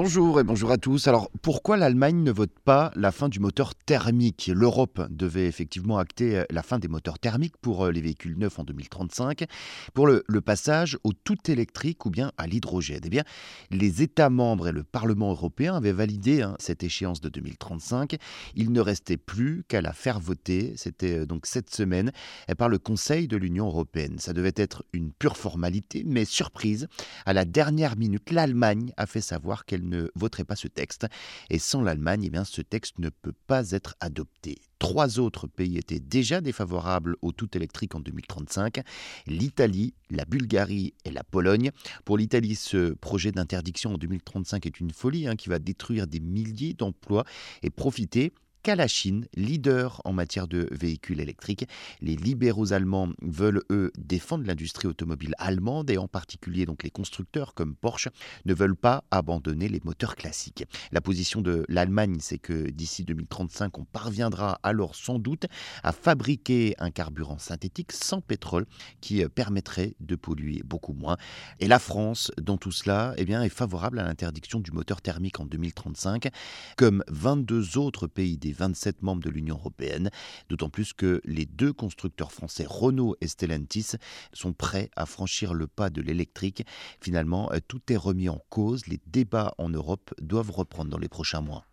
Bonjour et bonjour à tous. Alors pourquoi l'Allemagne ne vote pas la fin du moteur thermique? L'Europe devait effectivement acter euh, la fin des moteurs thermiques pour euh, les véhicules neufs en 2035, pour le, passage au tout électrique ou bien à l'hydrogène. Eh bien, les États membres et le Parlement européen avaient validé hein, cette échéance de 2035. Il ne restait plus qu'à la faire voter. C'était euh, donc cette semaine par le Conseil de l'Union européenne. Ça devait être une pure formalité, mais surprise, à la dernière minute, l'Allemagne a fait savoir qu'elle ne voterait pas ce texte. Et sans l'Allemagne, eh bien, ce texte ne peut pas être adopté. Trois autres pays étaient déjà défavorables au tout électrique en 2035, l'Italie, la Bulgarie et la Pologne. Pour l'Italie, ce projet d'interdiction en 2035 est une folie hein, qui va détruire des milliers d'emplois et profiter qu'à la Chine, leader en matière de véhicules électriques. Les libéraux allemands veulent, eux, défendre l'industrie automobile allemande et en particulier donc les constructeurs comme Porsche ne veulent pas abandonner les moteurs classiques. La position de l'Allemagne, c'est que d'ici 2035, on parviendra alors sans doute à fabriquer un carburant synthétique sans pétrole qui euh, permettrait de polluer beaucoup moins. Et la France, dans tout cela, eh bien, est favorable à l'interdiction du moteur thermique en 2035, comme 22 autres pays des 27 membres de l'Union européenne, d'autant plus que les deux constructeurs français Renault et Stellantis sont prêts à franchir le pas de l'électrique. Finalement, tout est remis en cause, les débats en Europe doivent reprendre dans les prochains mois.